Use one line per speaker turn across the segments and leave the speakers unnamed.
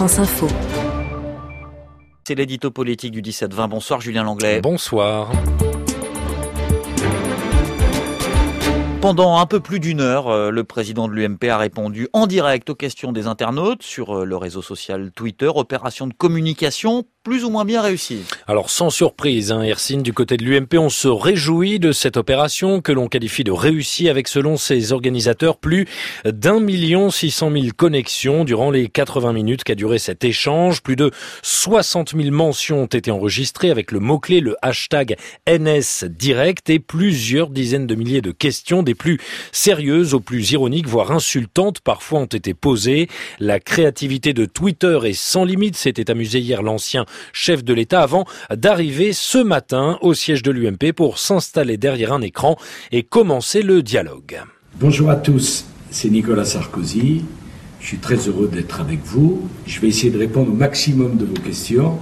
France Info.
C'est l'édito politique du 17-20. Bonsoir Julien Langlais.
Bonsoir.
Pendant un peu plus d'une heure, euh, le président de l'UMP a répondu en direct aux questions des internautes sur euh, le réseau social Twitter. Opération de communication plus ou moins bien réussie.
Alors sans surprise, hein, du côté de l'UMP, on se réjouit de cette opération que l'on qualifie de réussie avec selon ses organisateurs plus d'un million six cent mille connexions durant les 80 minutes qu'a duré cet échange. Plus de 60 000 mentions ont été enregistrées avec le mot-clé, le hashtag NS direct et plusieurs dizaines de milliers de questions des plus sérieuses aux plus ironiques, voire insultantes, parfois ont été posées. La créativité de Twitter est sans limite, s'était amusé hier l'ancien chef de l'État avant d'arriver ce matin au siège de l'UMP pour s'installer derrière un écran et commencer le dialogue.
Bonjour à tous, c'est Nicolas Sarkozy. Je suis très heureux d'être avec vous. Je vais essayer de répondre au maximum de vos questions.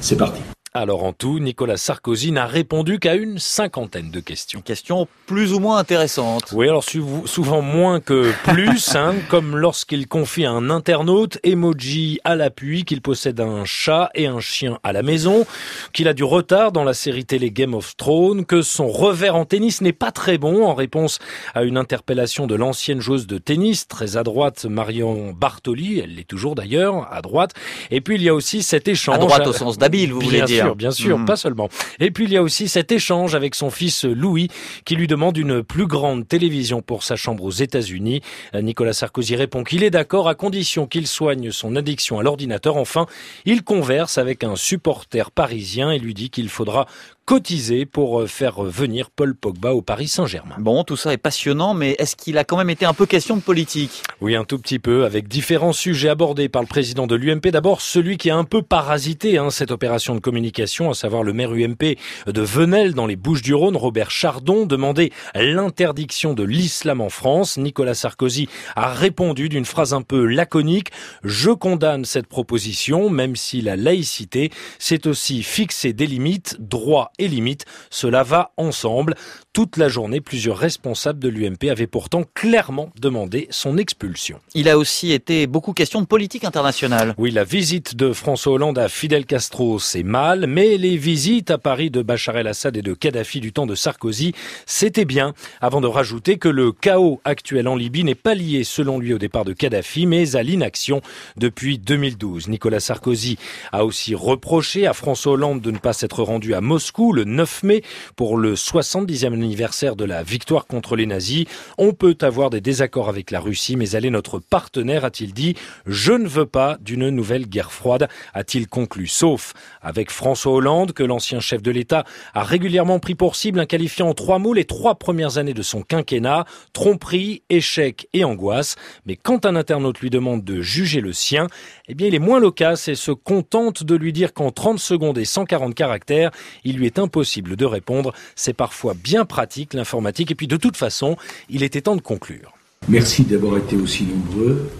C'est parti.
Alors en tout, Nicolas Sarkozy n'a répondu qu'à une cinquantaine de questions.
Question plus ou moins intéressante.
Oui, alors souvent moins que plus, hein, comme lorsqu'il confie à un internaute, emoji à l'appui, qu'il possède un chat et un chien à la maison, qu'il a du retard dans la série télé Game of Thrones, que son revers en tennis n'est pas très bon, en réponse à une interpellation de l'ancienne joueuse de tennis, très à droite, Marion Bartoli, elle l'est toujours d'ailleurs, à droite. Et puis il y a aussi cet échange...
À droite au sens d'habile, vous voulez dire
bien sûr, mhm. pas seulement. Et puis il y a aussi cet échange avec son fils Louis qui lui demande une plus grande télévision pour sa chambre aux États-Unis. Nicolas Sarkozy répond qu'il est d'accord à condition qu'il soigne son addiction à l'ordinateur. Enfin, il converse avec un supporter parisien et lui dit qu'il faudra cotiser pour euh, faire venir Paul Pogba au Paris Saint-Germain.
Bon, tout ça est passionnant, mais est-ce qu'il a quand même été un peu question de politique?
Oui, un tout petit peu, avec différents sujets abordés par le président de l'UMP. D'abord, celui qui a un peu parasité hein, cette opération de communication, à savoir le maire UMP de Venelle dans les Bouches-du-Rhône, Robert Chardon, demandait l'interdiction de l'islam en France. Nicolas Sarkozy a répondu d'une phrase un peu laconique. Je condamne cette proposition, même si la laïcité, c'est aussi fixer des limites, droits et limites. Cela va ensemble. Toute la journée, plusieurs responsables de l'UMP avaient pourtant clairement demandé son expulsion.
Il a aussi été beaucoup question de politique internationale.
Oui, la visite de François Hollande à Fidel Castro, c'est mal, mais les visites à Paris de Bachar el-Assad et de Kadhafi du temps de Sarkozy, c'était bien, avant de rajouter que le chaos actuel en Libye n'est pas lié, selon lui, au départ de Kadhafi, mais à l'inaction depuis 2012. Nicolas Sarkozy a aussi reproché à François Hollande de ne pas s'être rendu à Moscou le 9 mai pour le 70e anniversaire de la victoire contre les nazis. On peut avoir des désaccords avec la Russie, mais elle est notre partenaire, a-t-il dit. Je ne veux pas d'une nouvelle guerre froide, a-t-il conclu. Sauf avec François Hollande, que l'ancien chef de l'État a régulièrement pris pour cible, en qualifiant en trois mots les trois premières années de son quinquennat, tromperie, échec et angoisse. Mais quand un internaute lui demande de juger le sien, eh bien, il est moins loquace et se contente de lui dire qu'en 30 secondes et 140 caractères, il lui est impossible de répondre. C'est parfois bien pratique, l'informatique. Et puis, de toute façon, il était temps de conclure.
Merci d'avoir été aussi nombreux.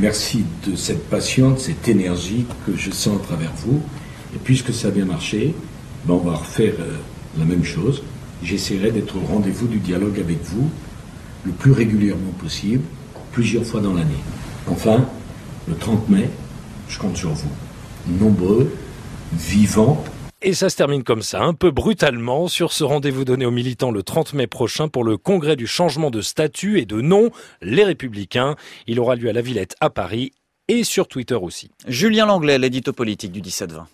Merci de cette passion, de cette énergie que je sens à travers vous. Et puisque ça a bien marché, ben on va refaire euh, la même chose. J'essaierai d'être au rendez-vous du dialogue avec vous le plus régulièrement possible, plusieurs fois dans l'année. Enfin, le 30 mai, je compte sur vous. Nombreux, vivants,
et ça se termine comme ça, un peu brutalement, sur ce rendez-vous donné aux militants le 30 mai prochain pour le congrès du changement de statut et de nom, les Républicains. Il aura lieu à la Villette à Paris et sur Twitter aussi.
Julien Langlais, l'édito politique du 17-20.